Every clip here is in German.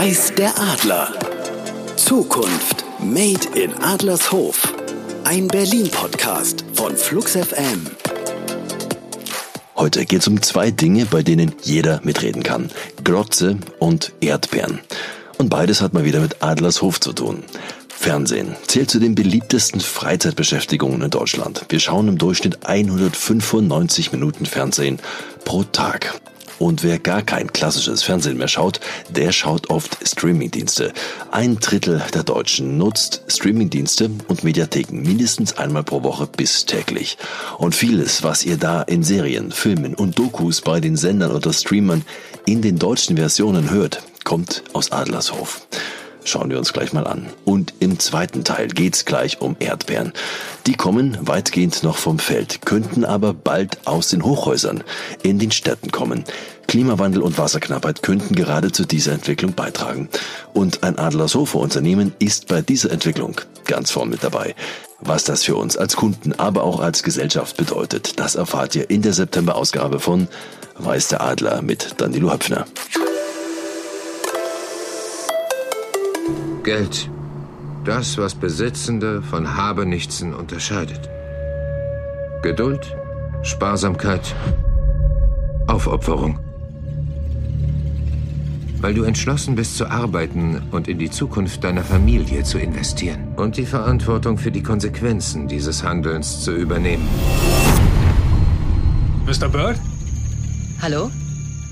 Weiß der Adler. Zukunft Made in Adlershof. Ein Berlin-Podcast von Flux. Heute geht es um zwei Dinge, bei denen jeder mitreden kann. Grotze und Erdbeeren. Und beides hat mal wieder mit Adlershof zu tun. Fernsehen zählt zu den beliebtesten Freizeitbeschäftigungen in Deutschland. Wir schauen im Durchschnitt 195 Minuten Fernsehen pro Tag. Und wer gar kein klassisches Fernsehen mehr schaut, der schaut oft Streamingdienste. Ein Drittel der Deutschen nutzt Streamingdienste und Mediatheken mindestens einmal pro Woche bis täglich. Und vieles, was ihr da in Serien, Filmen und Dokus bei den Sendern oder Streamern in den deutschen Versionen hört, kommt aus Adlershof. Schauen wir uns gleich mal an. Und im zweiten Teil geht's gleich um Erdbeeren. Die kommen weitgehend noch vom Feld, könnten aber bald aus den Hochhäusern in den Städten kommen. Klimawandel und Wasserknappheit könnten gerade zu dieser Entwicklung beitragen. Und ein Adlersofa-Unternehmen ist bei dieser Entwicklung ganz vorn mit dabei. Was das für uns als Kunden, aber auch als Gesellschaft bedeutet, das erfahrt ihr in der September-Ausgabe von Weiß der Adler mit Danilo Höpfner. Geld. Das, was Besitzende von Habenichtsen unterscheidet. Geduld, Sparsamkeit, Aufopferung. Weil du entschlossen bist zu arbeiten und in die Zukunft deiner Familie zu investieren und die Verantwortung für die Konsequenzen dieses Handelns zu übernehmen. Mr. Bird? Hallo?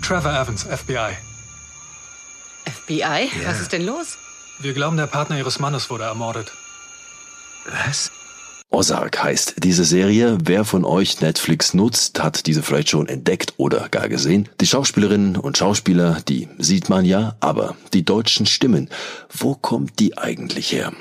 Trevor Evans, FBI. FBI? Ja. Was ist denn los? Wir glauben, der Partner Ihres Mannes wurde ermordet. Was? Ozark heißt diese Serie. Wer von euch Netflix nutzt, hat diese vielleicht schon entdeckt oder gar gesehen. Die Schauspielerinnen und Schauspieler, die sieht man ja, aber die deutschen Stimmen, wo kommt die eigentlich her?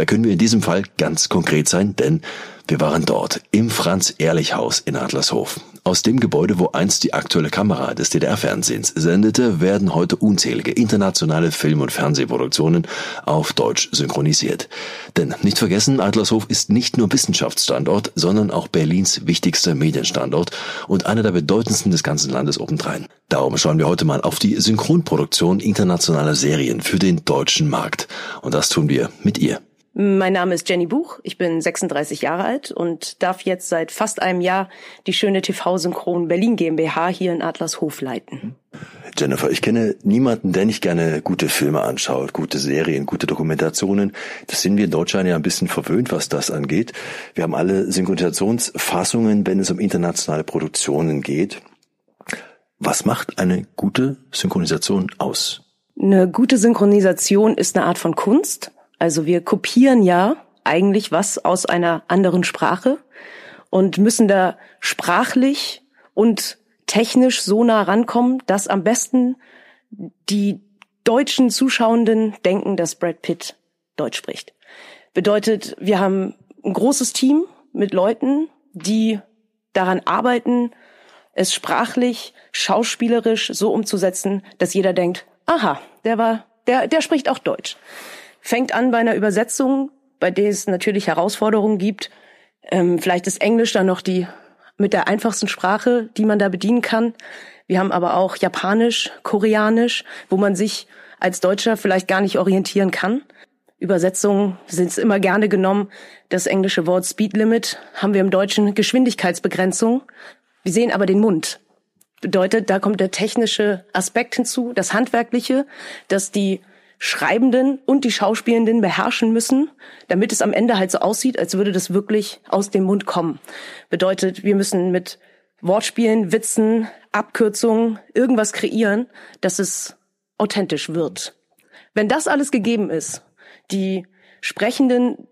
Da können wir in diesem Fall ganz konkret sein, denn wir waren dort im Franz-Ehrlich-Haus in Adlershof. Aus dem Gebäude, wo einst die aktuelle Kamera des DDR-Fernsehens sendete, werden heute unzählige internationale Film- und Fernsehproduktionen auf Deutsch synchronisiert. Denn nicht vergessen, Adlershof ist nicht nur Wissenschaftsstandort, sondern auch Berlins wichtigster Medienstandort und einer der bedeutendsten des ganzen Landes obendrein. Darum schauen wir heute mal auf die Synchronproduktion internationaler Serien für den deutschen Markt. Und das tun wir mit ihr. Mein Name ist Jenny Buch, ich bin 36 Jahre alt und darf jetzt seit fast einem Jahr die schöne TV-Synchron Berlin GmbH hier in Adlershof leiten. Jennifer, ich kenne niemanden, der nicht gerne gute Filme anschaut, gute Serien, gute Dokumentationen. Das sind wir in Deutschland ja ein bisschen verwöhnt, was das angeht. Wir haben alle Synchronisationsfassungen, wenn es um internationale Produktionen geht. Was macht eine gute Synchronisation aus? Eine gute Synchronisation ist eine Art von Kunst also wir kopieren ja eigentlich was aus einer anderen Sprache und müssen da sprachlich und technisch so nah rankommen, dass am besten die deutschen Zuschauenden denken, dass Brad Pitt Deutsch spricht. Bedeutet, wir haben ein großes Team mit Leuten, die daran arbeiten, es sprachlich, schauspielerisch so umzusetzen, dass jeder denkt, aha, der war, der, der spricht auch Deutsch. Fängt an bei einer Übersetzung, bei der es natürlich Herausforderungen gibt. Ähm, vielleicht ist Englisch dann noch die mit der einfachsten Sprache, die man da bedienen kann. Wir haben aber auch Japanisch, Koreanisch, wo man sich als Deutscher vielleicht gar nicht orientieren kann. Übersetzungen sind es immer gerne genommen. Das englische Wort Speed Limit haben wir im Deutschen Geschwindigkeitsbegrenzung. Wir sehen aber den Mund. Bedeutet, da kommt der technische Aspekt hinzu, das Handwerkliche, dass die Schreibenden und die Schauspielenden beherrschen müssen, damit es am Ende halt so aussieht, als würde das wirklich aus dem Mund kommen. Bedeutet, wir müssen mit Wortspielen, Witzen, Abkürzungen irgendwas kreieren, dass es authentisch wird. Wenn das alles gegeben ist, die Sprechenden,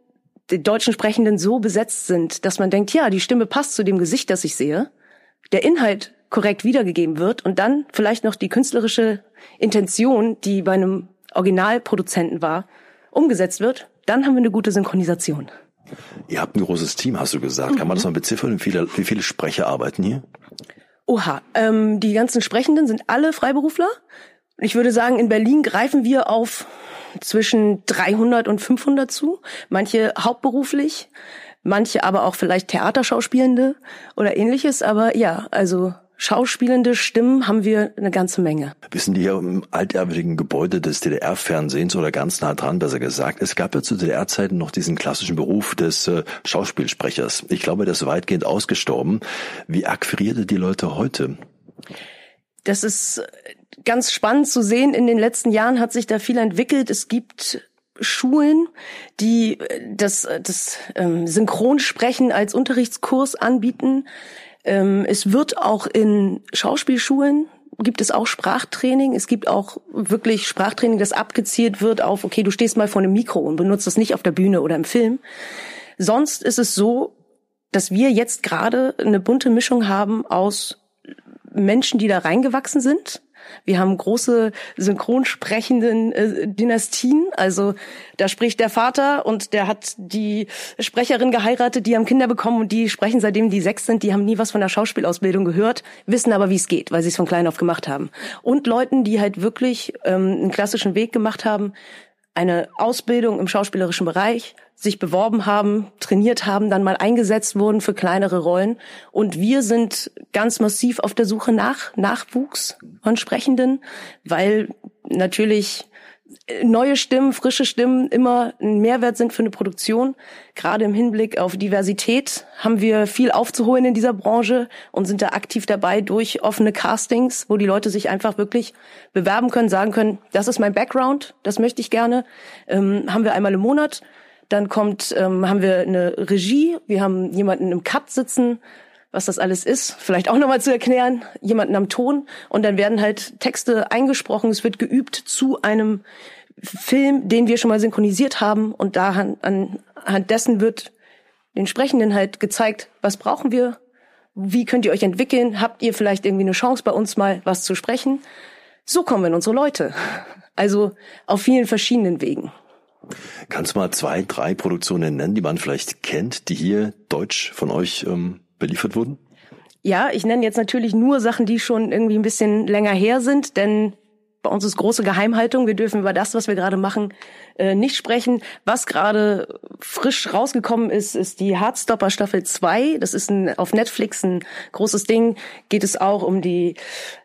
die deutschen Sprechenden so besetzt sind, dass man denkt, ja, die Stimme passt zu dem Gesicht, das ich sehe, der Inhalt korrekt wiedergegeben wird und dann vielleicht noch die künstlerische Intention, die bei einem Originalproduzenten war, umgesetzt wird, dann haben wir eine gute Synchronisation. Ihr habt ein großes Team, hast du gesagt. Kann man das mal beziffern? Wie viele, wie viele Sprecher arbeiten hier? Oha, ähm, die ganzen Sprechenden sind alle Freiberufler. Ich würde sagen, in Berlin greifen wir auf zwischen 300 und 500 zu. Manche hauptberuflich, manche aber auch vielleicht Theaterschauspielende oder ähnliches. Aber ja, also schauspielende Stimmen haben wir eine ganze Menge. Wir sind hier im altehrwürdigen Gebäude des DDR-Fernsehens oder ganz nah dran, besser gesagt. Es gab ja zu DDR-Zeiten noch diesen klassischen Beruf des äh, Schauspielsprechers. Ich glaube, das ist weitgehend ausgestorben. Wie akquirierte die Leute heute? Das ist ganz spannend zu sehen. In den letzten Jahren hat sich da viel entwickelt. Es gibt Schulen, die das, das ähm, Synchronsprechen als Unterrichtskurs anbieten. Ähm, es wird auch in Schauspielschulen gibt es auch Sprachtraining. Es gibt auch wirklich Sprachtraining, das abgezielt wird auf, okay, du stehst mal vor einem Mikro und benutzt das nicht auf der Bühne oder im Film. Sonst ist es so, dass wir jetzt gerade eine bunte Mischung haben aus Menschen, die da reingewachsen sind, wir haben große synchronsprechenden äh, Dynastien. Also da spricht der Vater und der hat die Sprecherin geheiratet, die haben Kinder bekommen und die sprechen seitdem die sechs sind. Die haben nie was von der Schauspielausbildung gehört, wissen aber, wie es geht, weil sie es von klein auf gemacht haben. Und Leuten, die halt wirklich ähm, einen klassischen Weg gemacht haben, eine Ausbildung im schauspielerischen Bereich, sich beworben haben, trainiert haben, dann mal eingesetzt wurden für kleinere Rollen. Und wir sind ganz massiv auf der Suche nach Nachwuchs von Sprechenden, weil natürlich neue Stimmen, frische Stimmen immer ein Mehrwert sind für eine Produktion. Gerade im Hinblick auf Diversität haben wir viel aufzuholen in dieser Branche und sind da aktiv dabei durch offene Castings, wo die Leute sich einfach wirklich bewerben können, sagen können, das ist mein Background, das möchte ich gerne. Ähm, haben wir einmal im Monat. Dann kommt, ähm, haben wir eine Regie, wir haben jemanden im Cut sitzen, was das alles ist, vielleicht auch nochmal zu erklären, jemanden am Ton und dann werden halt Texte eingesprochen, es wird geübt zu einem Film, den wir schon mal synchronisiert haben und da anhand dessen wird den Sprechenden halt gezeigt, was brauchen wir, wie könnt ihr euch entwickeln, habt ihr vielleicht irgendwie eine Chance bei uns mal was zu sprechen. So kommen wir in unsere Leute. Also auf vielen verschiedenen Wegen. Kannst du mal zwei, drei Produktionen nennen, die man vielleicht kennt, die hier deutsch von euch ähm, beliefert wurden? Ja, ich nenne jetzt natürlich nur Sachen, die schon irgendwie ein bisschen länger her sind, denn bei uns ist große Geheimhaltung. Wir dürfen über das, was wir gerade machen, äh, nicht sprechen. Was gerade frisch rausgekommen ist, ist die Hardstopper Staffel 2. Das ist ein, auf Netflix ein großes Ding. Geht es auch um die,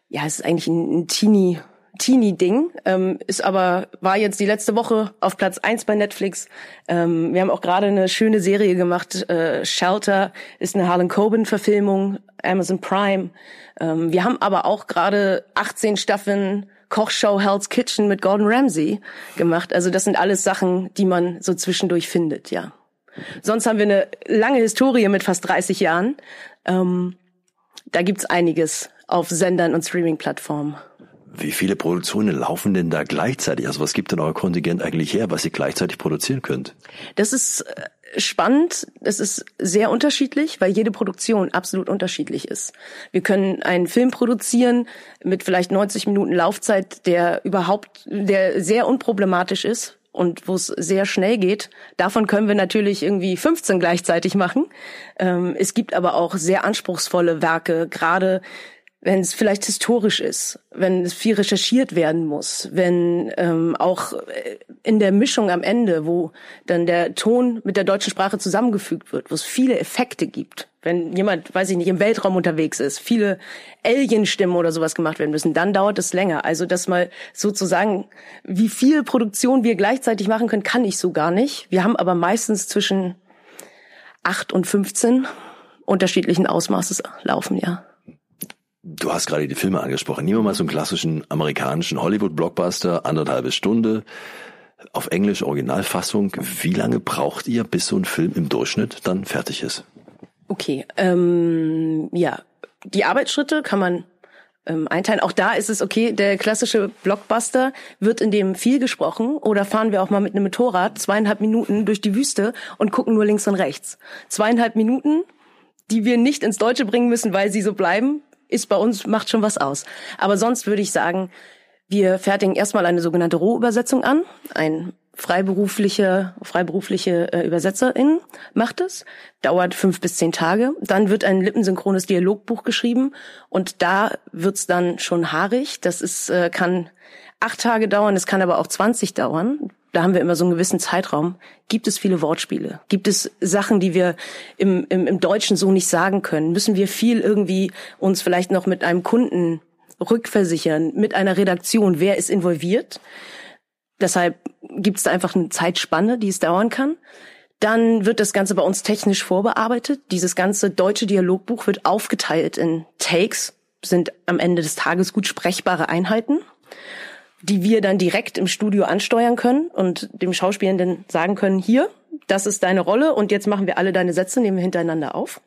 ja, es ist eigentlich ein, ein Teenie Teenie-Ding, ähm, ist aber, war jetzt die letzte Woche auf Platz eins bei Netflix. Ähm, wir haben auch gerade eine schöne Serie gemacht. Äh, Shelter ist eine Harlan Coben-Verfilmung, Amazon Prime. Ähm, wir haben aber auch gerade 18 Staffeln Kochshow Hell's Kitchen mit Gordon Ramsay gemacht. Also das sind alles Sachen, die man so zwischendurch findet, ja. Sonst haben wir eine lange Historie mit fast 30 Jahren. Ähm, da gibt's einiges auf Sendern und Streaming-Plattformen. Wie viele Produktionen laufen denn da gleichzeitig? Also was gibt denn euer Kontingent eigentlich her, was ihr gleichzeitig produzieren könnt? Das ist äh, spannend. Das ist sehr unterschiedlich, weil jede Produktion absolut unterschiedlich ist. Wir können einen Film produzieren mit vielleicht 90 Minuten Laufzeit, der überhaupt, der sehr unproblematisch ist und wo es sehr schnell geht. Davon können wir natürlich irgendwie 15 gleichzeitig machen. Ähm, es gibt aber auch sehr anspruchsvolle Werke, gerade wenn es vielleicht historisch ist, wenn es viel recherchiert werden muss, wenn ähm, auch äh, in der Mischung am Ende, wo dann der Ton mit der deutschen Sprache zusammengefügt wird, wo es viele Effekte gibt, wenn jemand, weiß ich nicht, im Weltraum unterwegs ist, viele Alien-Stimmen oder sowas gemacht werden müssen, dann dauert es länger. Also das mal sozusagen, wie viel Produktion wir gleichzeitig machen können, kann ich so gar nicht. Wir haben aber meistens zwischen acht und 15 unterschiedlichen Ausmaßes laufen, ja. Du hast gerade die Filme angesprochen. Nehmen wir mal so einen klassischen amerikanischen Hollywood-Blockbuster, anderthalbe Stunde, auf Englisch Originalfassung. Wie lange braucht ihr, bis so ein Film im Durchschnitt dann fertig ist? Okay, ähm, ja, die Arbeitsschritte kann man ähm, einteilen. Auch da ist es okay, der klassische Blockbuster wird in dem viel gesprochen oder fahren wir auch mal mit einem Motorrad zweieinhalb Minuten durch die Wüste und gucken nur links und rechts. Zweieinhalb Minuten, die wir nicht ins Deutsche bringen müssen, weil sie so bleiben, ist bei uns, macht schon was aus. Aber sonst würde ich sagen, wir fertigen erstmal eine sogenannte Rohübersetzung an. Ein freiberufliche, freiberufliche äh, Übersetzerin macht es, dauert fünf bis zehn Tage. Dann wird ein lippensynchrones Dialogbuch geschrieben und da wird's dann schon haarig. Das ist, äh, kann acht Tage dauern, es kann aber auch 20 dauern, da haben wir immer so einen gewissen Zeitraum, gibt es viele Wortspiele, gibt es Sachen, die wir im, im, im Deutschen so nicht sagen können, müssen wir viel irgendwie uns vielleicht noch mit einem Kunden rückversichern, mit einer Redaktion, wer ist involviert. Deshalb gibt es da einfach eine Zeitspanne, die es dauern kann. Dann wird das Ganze bei uns technisch vorbearbeitet. Dieses ganze deutsche Dialogbuch wird aufgeteilt in Takes, sind am Ende des Tages gut sprechbare Einheiten die wir dann direkt im Studio ansteuern können und dem Schauspielenden sagen können, hier, das ist deine Rolle und jetzt machen wir alle deine Sätze, nehmen wir hintereinander auf.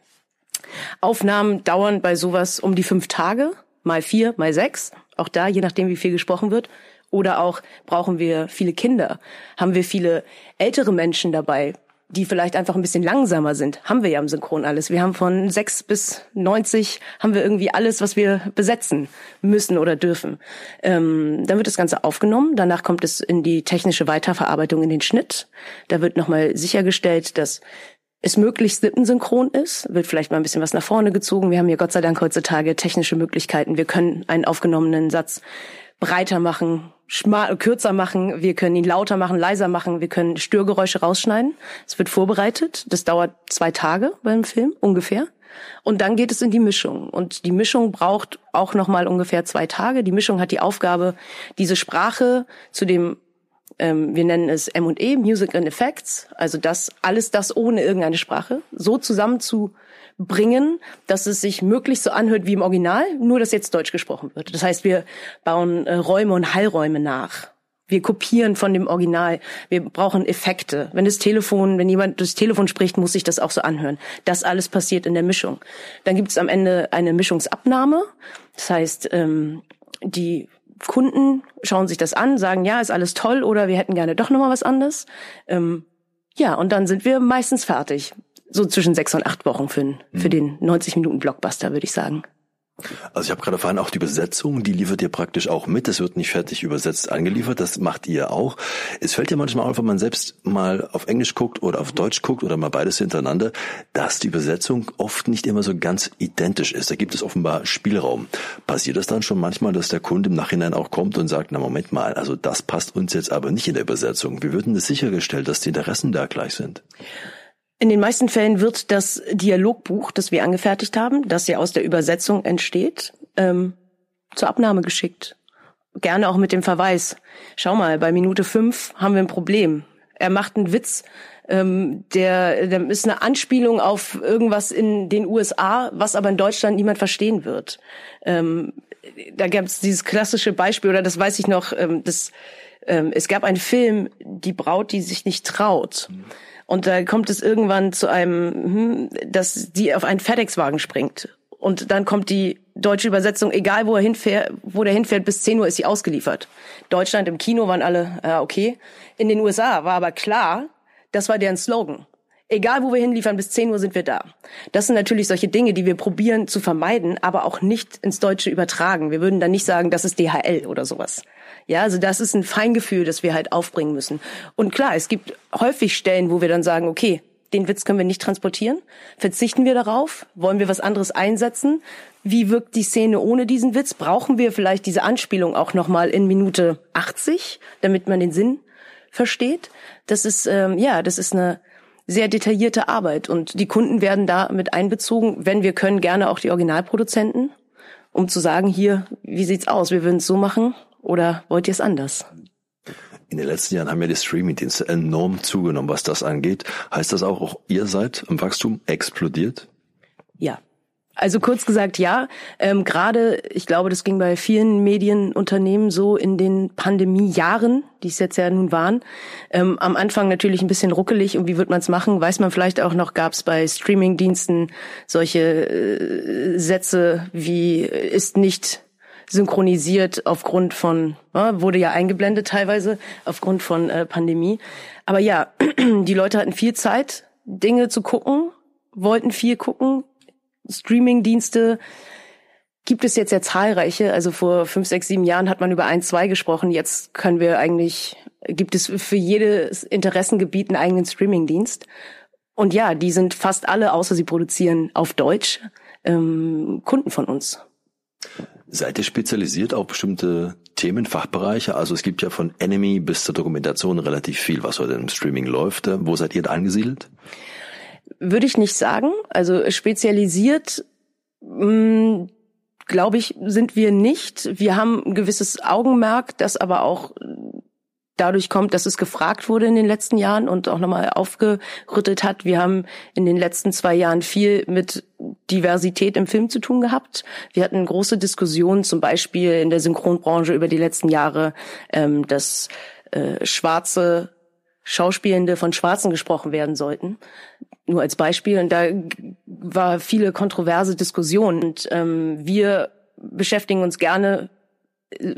Aufnahmen dauern bei sowas um die fünf Tage, mal vier, mal sechs, auch da, je nachdem, wie viel gesprochen wird. Oder auch brauchen wir viele Kinder, haben wir viele ältere Menschen dabei, die vielleicht einfach ein bisschen langsamer sind, haben wir ja im Synchron alles. Wir haben von sechs bis neunzig haben wir irgendwie alles, was wir besetzen müssen oder dürfen. Ähm, dann wird das Ganze aufgenommen. Danach kommt es in die technische Weiterverarbeitung in den Schnitt. Da wird nochmal sichergestellt, dass es möglichst lippensynchron ist, wird vielleicht mal ein bisschen was nach vorne gezogen. Wir haben hier Gott sei Dank heutzutage technische Möglichkeiten. Wir können einen aufgenommenen Satz breiter machen, schmal, kürzer machen, wir können ihn lauter machen, leiser machen, wir können Störgeräusche rausschneiden. Es wird vorbereitet. Das dauert zwei Tage beim Film ungefähr. Und dann geht es in die Mischung. Und die Mischung braucht auch nochmal ungefähr zwei Tage. Die Mischung hat die Aufgabe, diese Sprache zu dem, ähm, wir nennen es M&E, Music and Effects, also das, alles das ohne irgendeine Sprache, so zusammen zu bringen, dass es sich möglichst so anhört wie im Original, nur dass jetzt Deutsch gesprochen wird. Das heißt, wir bauen äh, Räume und Hallräume nach. Wir kopieren von dem Original. Wir brauchen Effekte. Wenn das Telefon, wenn jemand durchs Telefon spricht, muss sich das auch so anhören. Das alles passiert in der Mischung. Dann gibt es am Ende eine Mischungsabnahme. Das heißt, ähm, die Kunden schauen sich das an, sagen, ja, ist alles toll oder wir hätten gerne doch nochmal was anderes. Ähm, ja, und dann sind wir meistens fertig so zwischen sechs und acht Wochen für, für den 90 Minuten Blockbuster, würde ich sagen. Also ich habe gerade erfahren, auch die Übersetzung, die liefert ihr praktisch auch mit. Es wird nicht fertig übersetzt angeliefert, das macht ihr auch. Es fällt ja manchmal auf, wenn man selbst mal auf Englisch guckt oder auf Deutsch guckt oder mal beides hintereinander, dass die Übersetzung oft nicht immer so ganz identisch ist. Da gibt es offenbar Spielraum. Passiert das dann schon manchmal, dass der Kunde im Nachhinein auch kommt und sagt, na Moment mal, also das passt uns jetzt aber nicht in der Übersetzung. Wie wird denn das sichergestellt, dass die Interessen da gleich sind? In den meisten Fällen wird das Dialogbuch, das wir angefertigt haben, das ja aus der Übersetzung entsteht, ähm, zur Abnahme geschickt. Gerne auch mit dem Verweis. Schau mal, bei Minute fünf haben wir ein Problem. Er macht einen Witz, ähm, der, der ist eine Anspielung auf irgendwas in den USA, was aber in Deutschland niemand verstehen wird. Ähm, da gab es dieses klassische Beispiel, oder das weiß ich noch, ähm, das, ähm, es gab einen Film, die Braut, die sich nicht traut. Mhm und da kommt es irgendwann zu einem, hm, dass die auf einen FedEx-Wagen springt. Und dann kommt die deutsche Übersetzung, egal wo er hinfährt, wo der hinfährt, bis 10 Uhr ist sie ausgeliefert. Deutschland im Kino waren alle, ja, okay. In den USA war aber klar, das war deren Slogan. Egal wo wir hinliefern, bis 10 Uhr sind wir da. Das sind natürlich solche Dinge, die wir probieren zu vermeiden, aber auch nicht ins Deutsche übertragen. Wir würden dann nicht sagen, das ist DHL oder sowas. Ja, also das ist ein Feingefühl, das wir halt aufbringen müssen. Und klar, es gibt häufig Stellen, wo wir dann sagen, okay, den Witz können wir nicht transportieren. Verzichten wir darauf? Wollen wir was anderes einsetzen? Wie wirkt die Szene ohne diesen Witz? Brauchen wir vielleicht diese Anspielung auch nochmal in Minute 80, damit man den Sinn versteht? Das ist, ähm, ja, das ist eine sehr detaillierte Arbeit und die Kunden werden da mit einbezogen. Wenn wir können, gerne auch die Originalproduzenten, um zu sagen, hier, wie sieht's aus? Wir würden es so machen oder wollt ihr es anders? In den letzten Jahren haben ja die Streaming-Dienste enorm zugenommen, was das angeht. Heißt das auch, auch ihr seid im Wachstum explodiert? Ja, also kurz gesagt, ja. Ähm, Gerade, ich glaube, das ging bei vielen Medienunternehmen so in den Pandemiejahren, die es jetzt ja nun waren. Ähm, am Anfang natürlich ein bisschen ruckelig und wie wird man es machen, weiß man vielleicht auch noch, gab es bei Streamingdiensten solche äh, Sätze wie ist nicht synchronisiert aufgrund von, ja, wurde ja eingeblendet teilweise aufgrund von äh, Pandemie. Aber ja, die Leute hatten viel Zeit, Dinge zu gucken, wollten viel gucken, Streaming-Dienste gibt es jetzt ja zahlreiche. Also vor fünf, sechs, sieben Jahren hat man über ein, zwei gesprochen. Jetzt können wir eigentlich, gibt es für jedes Interessengebiet einen eigenen Streaming-Dienst. Und ja, die sind fast alle, außer sie produzieren auf Deutsch, ähm, Kunden von uns. Seid ihr spezialisiert auf bestimmte Themen, Fachbereiche? Also es gibt ja von Enemy bis zur Dokumentation relativ viel, was heute im Streaming läuft. Wo seid ihr da angesiedelt? Würde ich nicht sagen. Also spezialisiert, hm, glaube ich, sind wir nicht. Wir haben ein gewisses Augenmerk, das aber auch dadurch kommt, dass es gefragt wurde in den letzten Jahren und auch nochmal aufgerüttelt hat. Wir haben in den letzten zwei Jahren viel mit Diversität im Film zu tun gehabt. Wir hatten große Diskussionen, zum Beispiel in der Synchronbranche über die letzten Jahre, ähm, dass äh, schwarze Schauspielende von Schwarzen gesprochen werden sollten. Nur als Beispiel. Und da war viele kontroverse Diskussionen. Und ähm, wir beschäftigen uns gerne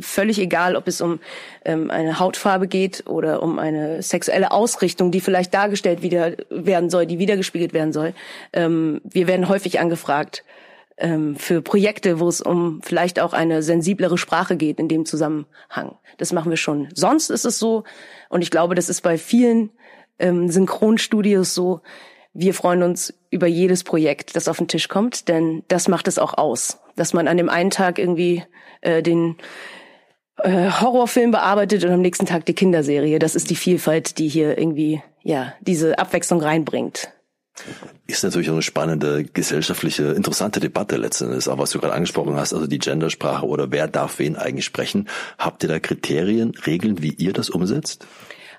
völlig egal, ob es um ähm, eine Hautfarbe geht oder um eine sexuelle Ausrichtung, die vielleicht dargestellt wieder werden soll, die wiedergespiegelt werden soll. Ähm, wir werden häufig angefragt ähm, für Projekte, wo es um vielleicht auch eine sensiblere Sprache geht in dem Zusammenhang. Das machen wir schon. Sonst ist es so, und ich glaube, das ist bei vielen ähm, Synchronstudios so, wir freuen uns über jedes Projekt, das auf den Tisch kommt, denn das macht es auch aus, dass man an dem einen Tag irgendwie äh, den äh, Horrorfilm bearbeitet und am nächsten Tag die Kinderserie. Das ist die Vielfalt, die hier irgendwie ja diese Abwechslung reinbringt. Ist natürlich auch eine spannende gesellschaftliche, interessante Debatte letztendlich, auch was du gerade angesprochen hast, also die Gendersprache oder wer darf wen eigentlich sprechen. Habt ihr da Kriterien, Regeln, wie ihr das umsetzt?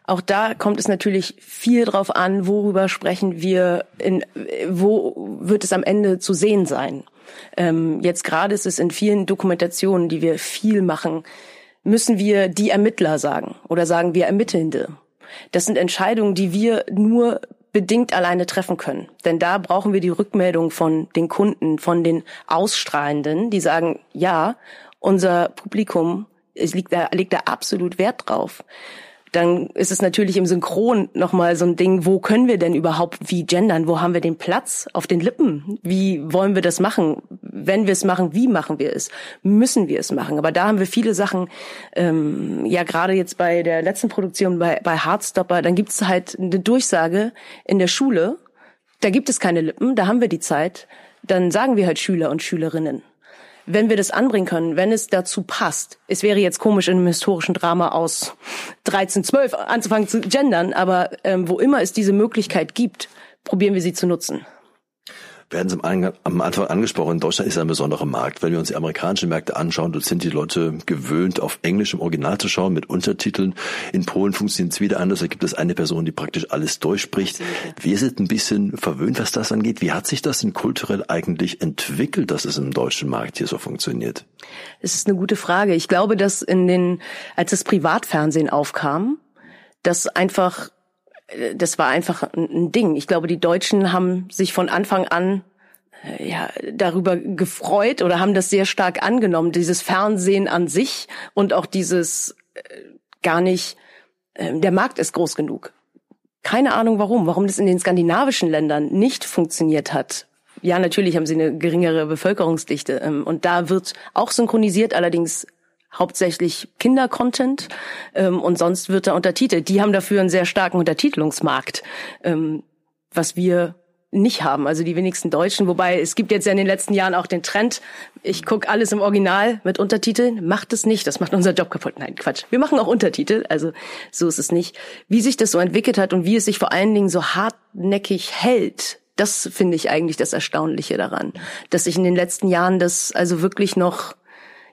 Auch da kommt es natürlich viel drauf an, worüber sprechen wir, in, wo wird es am Ende zu sehen sein. Ähm, jetzt gerade ist es in vielen Dokumentationen, die wir viel machen, müssen wir die Ermittler sagen oder sagen wir Ermittelnde. Das sind Entscheidungen, die wir nur bedingt alleine treffen können. Denn da brauchen wir die Rückmeldung von den Kunden, von den Ausstrahlenden, die sagen, ja, unser Publikum es liegt da, legt da absolut Wert drauf dann ist es natürlich im Synchron nochmal so ein Ding, wo können wir denn überhaupt wie gendern? Wo haben wir den Platz auf den Lippen? Wie wollen wir das machen? Wenn wir es machen, wie machen wir es? Müssen wir es machen? Aber da haben wir viele Sachen, ähm, ja gerade jetzt bei der letzten Produktion bei, bei Heartstopper, dann gibt es halt eine Durchsage in der Schule, da gibt es keine Lippen, da haben wir die Zeit, dann sagen wir halt Schüler und Schülerinnen wenn wir das anbringen können, wenn es dazu passt. Es wäre jetzt komisch, in einem historischen Drama aus 13, 12 anzufangen zu gendern, aber ähm, wo immer es diese Möglichkeit gibt, probieren wir sie zu nutzen werden Sie am Anfang angesprochen, Deutschland ist ein besonderer Markt. Wenn wir uns die amerikanischen Märkte anschauen, dort sind die Leute gewöhnt, auf Englisch im Original zu schauen mit Untertiteln. In Polen funktioniert es wieder anders. Da gibt es eine Person, die praktisch alles durchspricht. Wir sind ein bisschen verwöhnt, was das angeht. Wie hat sich das denn kulturell eigentlich entwickelt, dass es im deutschen Markt hier so funktioniert? Es ist eine gute Frage. Ich glaube, dass in den, als das Privatfernsehen aufkam, dass einfach das war einfach ein Ding. Ich glaube, die Deutschen haben sich von Anfang an äh, ja, darüber gefreut oder haben das sehr stark angenommen, dieses Fernsehen an sich und auch dieses äh, gar nicht, äh, der Markt ist groß genug. Keine Ahnung warum, warum das in den skandinavischen Ländern nicht funktioniert hat. Ja, natürlich haben sie eine geringere Bevölkerungsdichte ähm, und da wird auch synchronisiert, allerdings hauptsächlich Kindercontent ähm, und sonst wird er untertitelt. Die haben dafür einen sehr starken Untertitelungsmarkt, ähm, was wir nicht haben, also die wenigsten Deutschen. Wobei es gibt jetzt ja in den letzten Jahren auch den Trend, ich gucke alles im Original mit Untertiteln. Macht es nicht, das macht unser Job kaputt. Nein, Quatsch. Wir machen auch Untertitel, also so ist es nicht. Wie sich das so entwickelt hat und wie es sich vor allen Dingen so hartnäckig hält, das finde ich eigentlich das Erstaunliche daran, dass sich in den letzten Jahren das also wirklich noch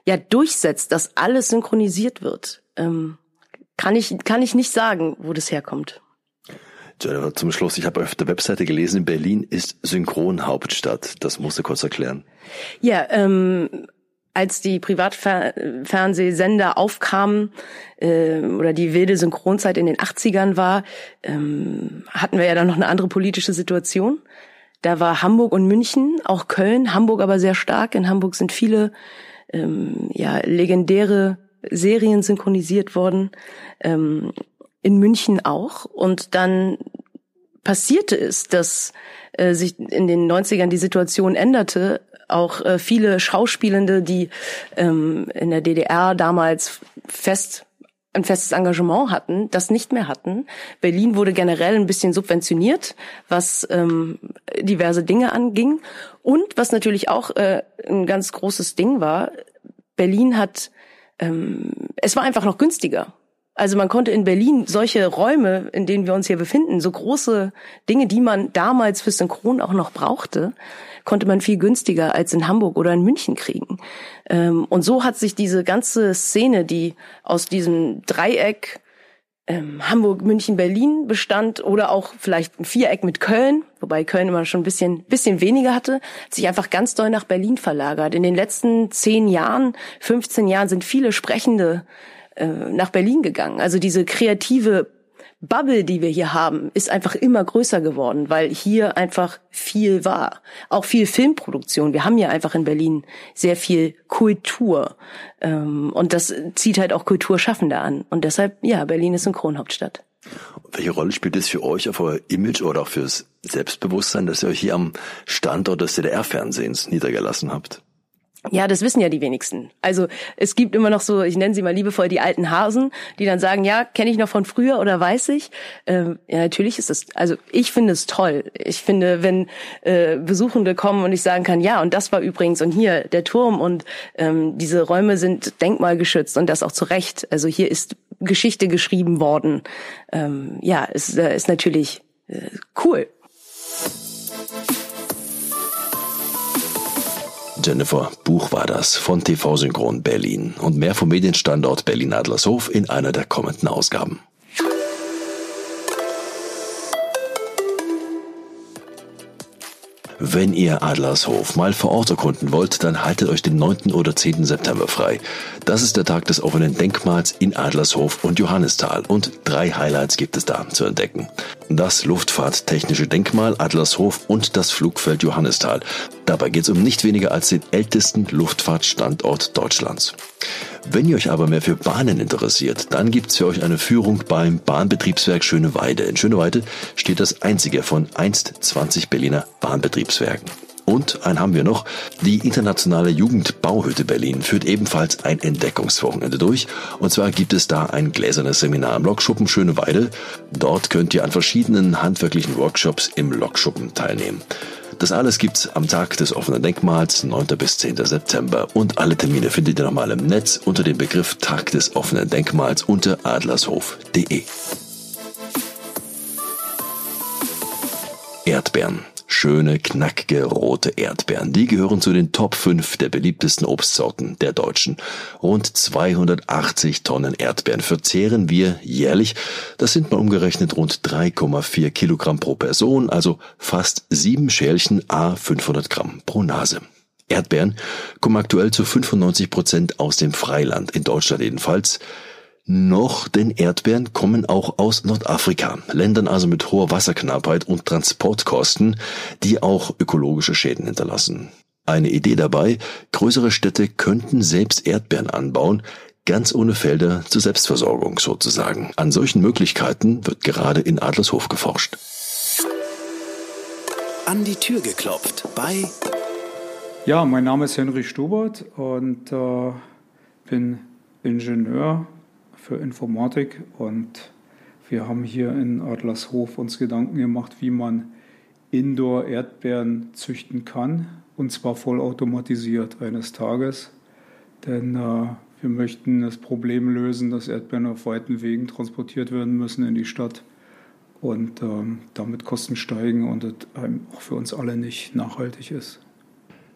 ja durchsetzt, dass alles synchronisiert wird, ähm, kann ich kann ich nicht sagen, wo das herkommt. Jennifer, zum Schluss, ich habe auf der Webseite gelesen, Berlin ist Synchronhauptstadt. Das musst du kurz erklären. Ja, ähm, als die Privatfernsehsender aufkamen äh, oder die wilde Synchronzeit in den 80ern war, ähm, hatten wir ja dann noch eine andere politische Situation. Da war Hamburg und München, auch Köln, Hamburg aber sehr stark. In Hamburg sind viele ähm, ja, legendäre Serien synchronisiert worden, ähm, in München auch. Und dann passierte es, dass äh, sich in den 90ern die Situation änderte. Auch äh, viele Schauspielende, die ähm, in der DDR damals fest ein festes Engagement hatten, das nicht mehr hatten. Berlin wurde generell ein bisschen subventioniert, was ähm, diverse Dinge anging. Und was natürlich auch äh, ein ganz großes Ding war, Berlin hat, ähm, es war einfach noch günstiger. Also man konnte in Berlin solche Räume, in denen wir uns hier befinden, so große Dinge, die man damals für Synchron auch noch brauchte, konnte man viel günstiger als in Hamburg oder in München kriegen. Ähm, und so hat sich diese ganze Szene, die aus diesem Dreieck ähm, Hamburg, München, Berlin bestand oder auch vielleicht ein Viereck mit Köln, wobei Köln immer schon ein bisschen, bisschen weniger hatte, hat sich einfach ganz doll nach Berlin verlagert. In den letzten zehn Jahren, 15 Jahren sind viele Sprechende äh, nach Berlin gegangen. Also diese kreative Bubble, die wir hier haben, ist einfach immer größer geworden, weil hier einfach viel war. Auch viel Filmproduktion. Wir haben ja einfach in Berlin sehr viel Kultur. Ähm, und das zieht halt auch Kulturschaffende an. Und deshalb, ja, Berlin ist Synchronhauptstadt. Welche Rolle spielt es für euch auf euer Image oder auch fürs Selbstbewusstsein, dass ihr euch hier am Standort des DDR-Fernsehens niedergelassen habt? Ja, das wissen ja die wenigsten. Also es gibt immer noch so, ich nenne sie mal liebevoll die alten Hasen, die dann sagen, ja, kenne ich noch von früher oder weiß ich. Ähm, ja, natürlich ist es, also ich finde es toll. Ich finde, wenn äh, Besuchende kommen und ich sagen kann, ja, und das war übrigens und hier der Turm und ähm, diese Räume sind denkmalgeschützt und das auch zu Recht. Also hier ist Geschichte geschrieben worden. Ähm, ja, ist, äh, ist natürlich äh, cool. Jennifer Buch war das von TV Synchron Berlin und mehr vom Medienstandort Berlin Adlershof in einer der kommenden Ausgaben. Wenn ihr Adlershof mal vor Ort erkunden wollt, dann haltet euch den 9. oder 10. September frei. Das ist der Tag des offenen Denkmals in Adlershof und Johannisthal und drei Highlights gibt es da zu entdecken. Das Luftfahrttechnische Denkmal Adlershof und das Flugfeld Johannisthal. Dabei geht es um nicht weniger als den ältesten Luftfahrtstandort Deutschlands. Wenn ihr euch aber mehr für Bahnen interessiert, dann gibt's für euch eine Führung beim Bahnbetriebswerk Schöneweide. In Schöneweide steht das einzige von einst 20 Berliner Bahnbetriebswerken. Und ein haben wir noch. Die internationale Jugendbauhütte Berlin führt ebenfalls ein Entdeckungswochenende durch. Und zwar gibt es da ein gläsernes Seminar im Lokschuppen Schöneweide. Dort könnt ihr an verschiedenen handwerklichen Workshops im Lokschuppen teilnehmen. Das alles gibt's am Tag des offenen Denkmals, 9. bis 10. September. Und alle Termine findet ihr nochmal im Netz unter dem Begriff Tag des offenen Denkmals unter adlershof.de. Erdbeeren. Schöne, knackige, rote Erdbeeren. Die gehören zu den Top 5 der beliebtesten Obstsorten der Deutschen. Rund 280 Tonnen Erdbeeren verzehren wir jährlich. Das sind mal umgerechnet rund 3,4 Kilogramm pro Person, also fast sieben Schälchen a 500 Gramm pro Nase. Erdbeeren kommen aktuell zu 95 Prozent aus dem Freiland, in Deutschland jedenfalls noch den Erdbeeren kommen auch aus Nordafrika, Ländern also mit hoher Wasserknappheit und Transportkosten, die auch ökologische Schäden hinterlassen. Eine Idee dabei, größere Städte könnten selbst Erdbeeren anbauen, ganz ohne Felder zur Selbstversorgung sozusagen. An solchen Möglichkeiten wird gerade in Adlershof geforscht. An die Tür geklopft bei Ja, mein Name ist Henry Stubert und äh, bin Ingenieur für Informatik und wir haben hier in Adlershof uns Gedanken gemacht, wie man Indoor-Erdbeeren züchten kann und zwar vollautomatisiert eines Tages. Denn äh, wir möchten das Problem lösen, dass Erdbeeren auf weiten Wegen transportiert werden müssen in die Stadt und ähm, damit Kosten steigen und es auch für uns alle nicht nachhaltig ist.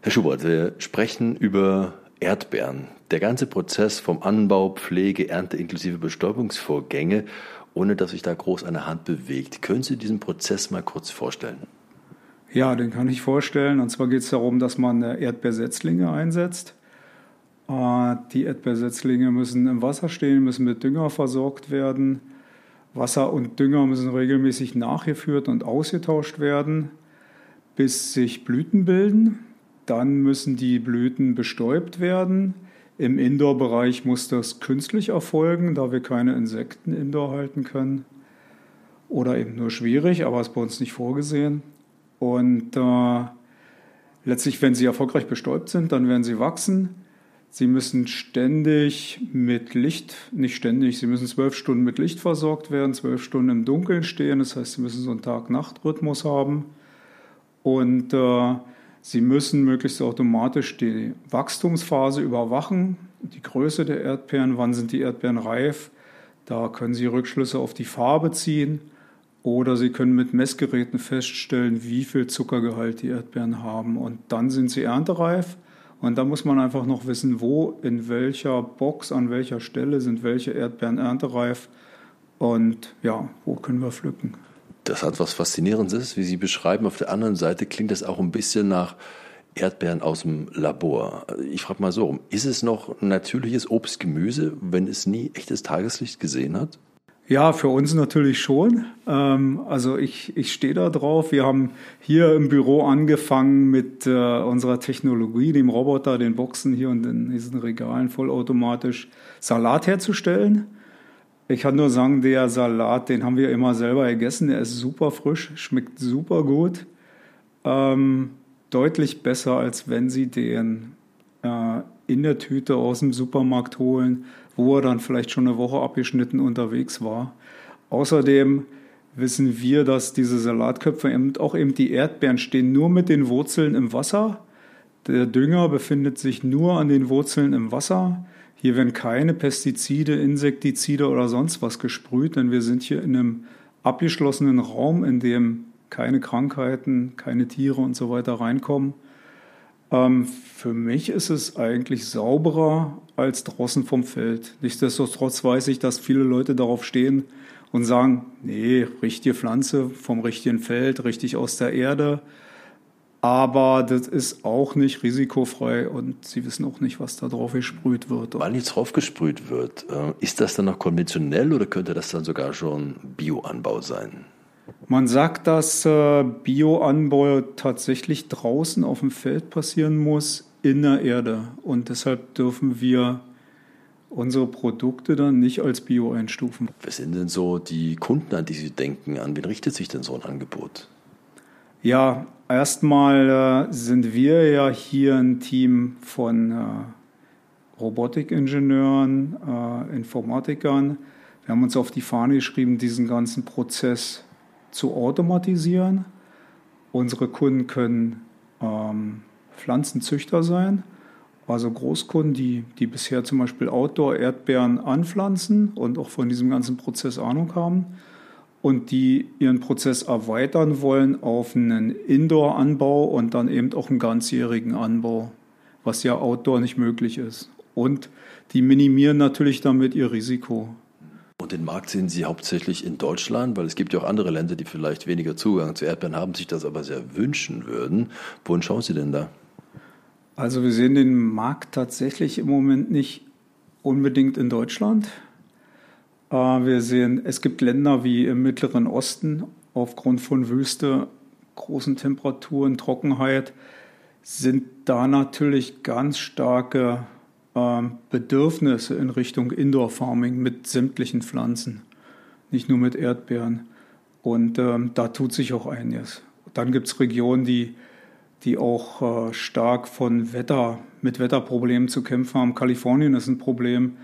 Herr Schubert, wir sprechen über Erdbeeren. Der ganze Prozess vom Anbau, Pflege, Ernte inklusive Bestäubungsvorgänge, ohne dass sich da groß eine Hand bewegt. Können Sie diesen Prozess mal kurz vorstellen? Ja, den kann ich vorstellen. Und zwar geht es darum, dass man Erdbeersetzlinge einsetzt. Äh, die Erdbeersetzlinge müssen im Wasser stehen, müssen mit Dünger versorgt werden. Wasser und Dünger müssen regelmäßig nachgeführt und ausgetauscht werden, bis sich Blüten bilden. Dann müssen die Blüten bestäubt werden. Im Indoor-Bereich muss das künstlich erfolgen, da wir keine Insekten indoor halten können. Oder eben nur schwierig, aber ist bei uns nicht vorgesehen. Und äh, letztlich, wenn sie erfolgreich bestäubt sind, dann werden sie wachsen. Sie müssen ständig mit Licht, nicht ständig, sie müssen zwölf Stunden mit Licht versorgt werden, zwölf Stunden im Dunkeln stehen. Das heißt, sie müssen so einen Tag-Nacht-Rhythmus haben. Und äh, Sie müssen möglichst automatisch die Wachstumsphase überwachen, die Größe der Erdbeeren, wann sind die Erdbeeren reif. Da können Sie Rückschlüsse auf die Farbe ziehen oder Sie können mit Messgeräten feststellen, wie viel Zuckergehalt die Erdbeeren haben. Und dann sind sie erntereif. Und da muss man einfach noch wissen, wo, in welcher Box, an welcher Stelle sind welche Erdbeeren erntereif. Und ja, wo können wir pflücken. Das hat was Faszinierendes, wie Sie beschreiben. Auf der anderen Seite klingt das auch ein bisschen nach Erdbeeren aus dem Labor. Ich frage mal so, ist es noch natürliches Obst, Gemüse, wenn es nie echtes Tageslicht gesehen hat? Ja, für uns natürlich schon. Ähm, also ich, ich stehe da drauf. Wir haben hier im Büro angefangen mit äh, unserer Technologie, dem Roboter, den Boxen hier und in diesen Regalen vollautomatisch Salat herzustellen. Ich kann nur sagen, der Salat, den haben wir immer selber gegessen. Der ist super frisch, schmeckt super gut. Ähm, deutlich besser, als wenn Sie den äh, in der Tüte aus dem Supermarkt holen, wo er dann vielleicht schon eine Woche abgeschnitten unterwegs war. Außerdem wissen wir, dass diese Salatköpfe eben auch eben die Erdbeeren stehen nur mit den Wurzeln im Wasser. Der Dünger befindet sich nur an den Wurzeln im Wasser. Hier werden keine Pestizide, Insektizide oder sonst was gesprüht, denn wir sind hier in einem abgeschlossenen Raum, in dem keine Krankheiten, keine Tiere und so weiter reinkommen. Ähm, für mich ist es eigentlich sauberer als draußen vom Feld. Nichtsdestotrotz weiß ich, dass viele Leute darauf stehen und sagen, nee, richtige Pflanze vom richtigen Feld, richtig aus der Erde. Aber das ist auch nicht risikofrei und Sie wissen auch nicht, was da drauf gesprüht wird. Wann jetzt drauf gesprüht wird, äh, ist das dann noch konventionell oder könnte das dann sogar schon Bioanbau sein? Man sagt, dass äh, Bioanbau tatsächlich draußen auf dem Feld passieren muss, in der Erde. Und deshalb dürfen wir unsere Produkte dann nicht als Bio einstufen. Was sind denn so die Kunden, an die Sie denken? An wen richtet sich denn so ein Angebot? Ja, erstmal äh, sind wir ja hier ein Team von äh, Robotikingenieuren, äh, Informatikern. Wir haben uns auf die Fahne geschrieben, diesen ganzen Prozess zu automatisieren. Unsere Kunden können ähm, Pflanzenzüchter sein, also Großkunden, die, die bisher zum Beispiel Outdoor-Erdbeeren anpflanzen und auch von diesem ganzen Prozess Ahnung haben und die ihren Prozess erweitern wollen auf einen Indoor-Anbau und dann eben auch einen ganzjährigen Anbau, was ja Outdoor nicht möglich ist. Und die minimieren natürlich damit ihr Risiko. Und den Markt sehen Sie hauptsächlich in Deutschland, weil es gibt ja auch andere Länder, die vielleicht weniger Zugang zu Erdbeeren haben, sich das aber sehr wünschen würden. Wohin schauen Sie denn da? Also wir sehen den Markt tatsächlich im Moment nicht unbedingt in Deutschland. Äh, wir sehen, es gibt Länder wie im Mittleren Osten aufgrund von Wüste, großen Temperaturen, Trockenheit, sind da natürlich ganz starke ähm, Bedürfnisse in Richtung Indoor Farming mit sämtlichen Pflanzen, nicht nur mit Erdbeeren. Und ähm, da tut sich auch einiges. Dann gibt es Regionen, die die auch äh, stark von Wetter, mit Wetterproblemen zu kämpfen haben. Kalifornien ist ein Problem,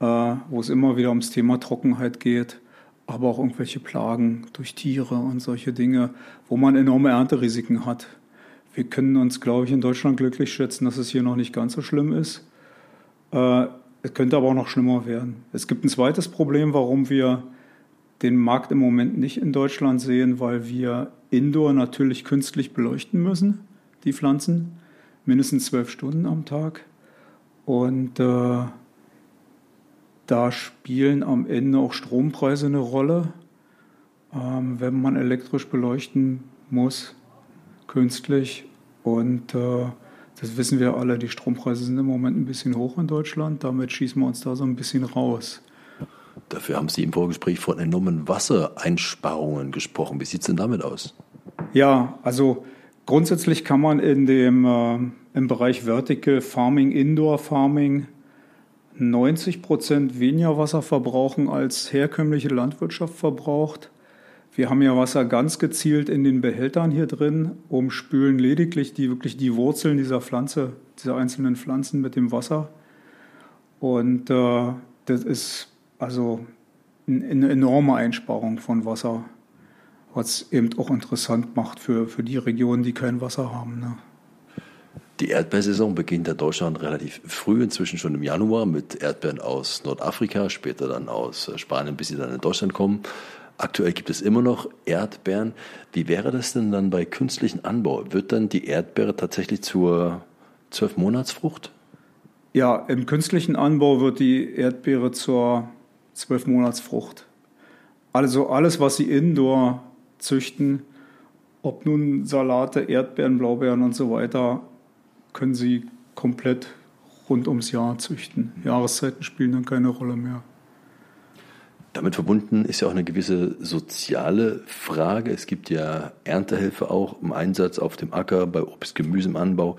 wo es immer wieder ums Thema Trockenheit geht, aber auch irgendwelche Plagen durch Tiere und solche Dinge, wo man enorme Ernterisiken hat. Wir können uns, glaube ich, in Deutschland glücklich schätzen, dass es hier noch nicht ganz so schlimm ist. Äh, es könnte aber auch noch schlimmer werden. Es gibt ein zweites Problem, warum wir den Markt im Moment nicht in Deutschland sehen, weil wir Indoor natürlich künstlich beleuchten müssen die Pflanzen, mindestens zwölf Stunden am Tag. Und äh, da spielen am Ende auch Strompreise eine Rolle, ähm, wenn man elektrisch beleuchten muss, künstlich. Und äh, das wissen wir alle, die Strompreise sind im Moment ein bisschen hoch in Deutschland. Damit schießen wir uns da so ein bisschen raus. Dafür haben Sie im Vorgespräch von enormen Wassereinsparungen gesprochen. Wie sieht es denn damit aus? Ja, also Grundsätzlich kann man in dem, äh, im Bereich Vertical Farming, Indoor Farming 90 Prozent weniger Wasser verbrauchen, als herkömmliche Landwirtschaft verbraucht. Wir haben ja Wasser ganz gezielt in den Behältern hier drin, umspülen lediglich die, wirklich die Wurzeln dieser Pflanze, dieser einzelnen Pflanzen mit dem Wasser. Und äh, das ist also eine enorme Einsparung von Wasser was eben auch interessant macht für, für die Regionen, die kein Wasser haben. Ne? Die Erdbeersaison beginnt in Deutschland relativ früh, inzwischen schon im Januar mit Erdbeeren aus Nordafrika, später dann aus Spanien, bis sie dann in Deutschland kommen. Aktuell gibt es immer noch Erdbeeren. Wie wäre das denn dann bei künstlichem Anbau? Wird dann die Erdbeere tatsächlich zur Zwölfmonatsfrucht? Ja, im künstlichen Anbau wird die Erdbeere zur Zwölfmonatsfrucht. Also alles, was Sie indoor züchten, ob nun Salate, Erdbeeren, Blaubeeren und so weiter, können Sie komplett rund ums Jahr züchten. Jahreszeiten spielen dann keine Rolle mehr. Damit verbunden ist ja auch eine gewisse soziale Frage. Es gibt ja Erntehelfer auch im Einsatz auf dem Acker, bei Obst, Gemüse im Anbau.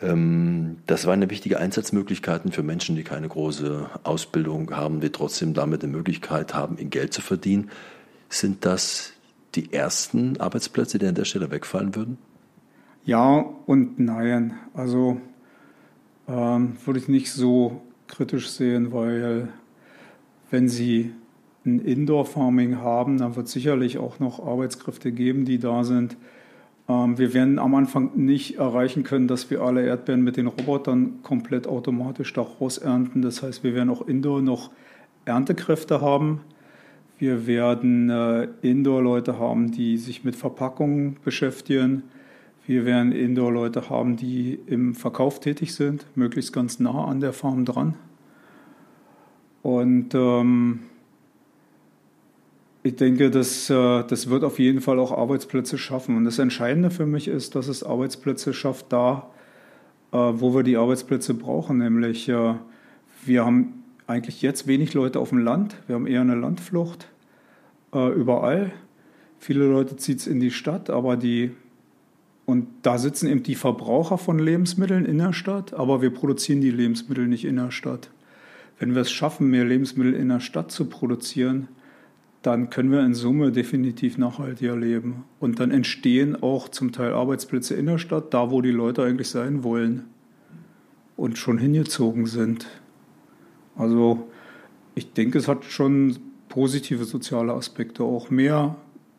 Ähm, das waren eine wichtige Einsatzmöglichkeiten für Menschen, die keine große Ausbildung haben, die trotzdem damit eine Möglichkeit haben, ihr Geld zu verdienen. Sind das die ersten Arbeitsplätze, die an der Stelle wegfallen würden? Ja und nein. Also ähm, würde ich nicht so kritisch sehen, weil wenn Sie ein Indoor-Farming haben, dann wird es sicherlich auch noch Arbeitskräfte geben, die da sind. Ähm, wir werden am Anfang nicht erreichen können, dass wir alle Erdbeeren mit den Robotern komplett automatisch daraus ernten. Das heißt, wir werden auch Indoor noch Erntekräfte haben. Wir werden äh, Indoor-Leute haben, die sich mit Verpackungen beschäftigen. Wir werden Indoor-Leute haben, die im Verkauf tätig sind, möglichst ganz nah an der Farm dran. Und ähm, ich denke, das, äh, das wird auf jeden Fall auch Arbeitsplätze schaffen. Und das Entscheidende für mich ist, dass es Arbeitsplätze schafft da, äh, wo wir die Arbeitsplätze brauchen. Nämlich, äh, wir haben eigentlich jetzt wenig Leute auf dem Land. Wir haben eher eine Landflucht überall. Viele Leute zieht es in die Stadt, aber die und da sitzen eben die Verbraucher von Lebensmitteln in der Stadt, aber wir produzieren die Lebensmittel nicht in der Stadt. Wenn wir es schaffen, mehr Lebensmittel in der Stadt zu produzieren, dann können wir in Summe definitiv nachhaltiger leben. Und dann entstehen auch zum Teil Arbeitsplätze in der Stadt, da wo die Leute eigentlich sein wollen und schon hingezogen sind. Also ich denke, es hat schon positive soziale Aspekte, auch mehr,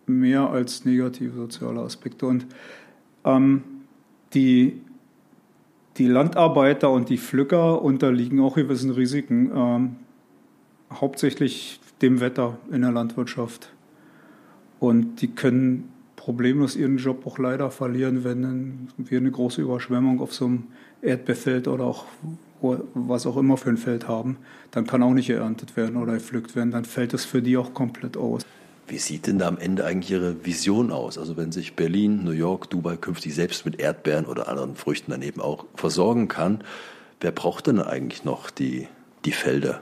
mehr als negative soziale Aspekte. Und ähm, die die Landarbeiter und die Pflücker unterliegen auch gewissen Risiken, ähm, hauptsächlich dem Wetter in der Landwirtschaft. Und die können problemlos ihren Job auch leider verlieren, wenn wir eine große Überschwemmung auf so einem Erdbeerfeld oder auch was auch immer für ein Feld haben, dann kann auch nicht geerntet werden oder gepflückt werden. Dann fällt es für die auch komplett aus. Wie sieht denn da am Ende eigentlich Ihre Vision aus? Also wenn sich Berlin, New York, Dubai künftig selbst mit Erdbeeren oder anderen Früchten daneben auch versorgen kann, wer braucht denn eigentlich noch die, die Felder?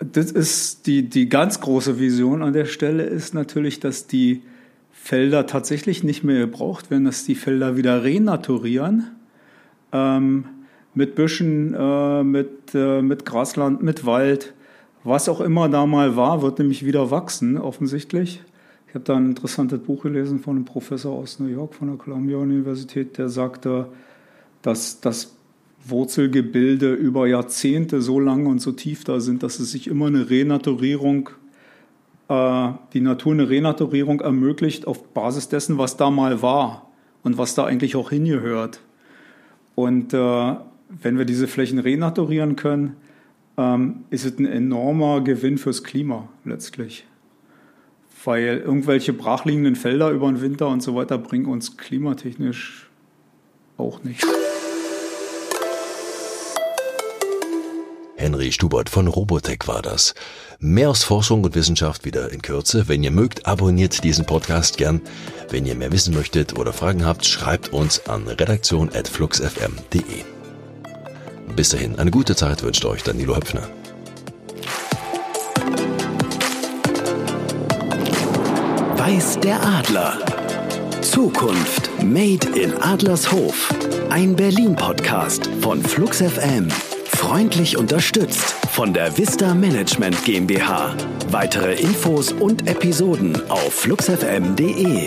Das ist die, die ganz große Vision an der Stelle ist natürlich, dass die Felder tatsächlich nicht mehr gebraucht werden, dass die Felder wieder renaturieren. Ähm, mit Büschen, äh, mit, äh, mit Grasland, mit Wald was auch immer da mal war, wird nämlich wieder wachsen, offensichtlich. Ich habe da ein interessantes Buch gelesen von einem Professor aus New York, von der Columbia Universität, der sagte, dass das Wurzelgebilde über Jahrzehnte so lang und so tief da sind, dass es sich immer eine Renaturierung, äh, die Natur eine Renaturierung ermöglicht auf Basis dessen, was da mal war und was da eigentlich auch hingehört. Und äh, wenn wir diese Flächen renaturieren können, ähm, ist es ein enormer Gewinn fürs Klima letztlich. Weil irgendwelche brachliegenden Felder über den Winter und so weiter bringen uns klimatechnisch auch nichts. Henry Stubert von Robotech war das. Mehr aus Forschung und Wissenschaft wieder in Kürze. Wenn ihr mögt, abonniert diesen Podcast gern. Wenn ihr mehr wissen möchtet oder Fragen habt, schreibt uns an redaktion.fluxfm.de. Bis dahin, eine gute Zeit wünscht euch Danilo Höpfner. Weiß der Adler. Zukunft Made in Adlershof. Ein Berlin-Podcast von Flux FM. Freundlich unterstützt von der Vista Management GmbH. Weitere Infos und Episoden auf fluxfm.de.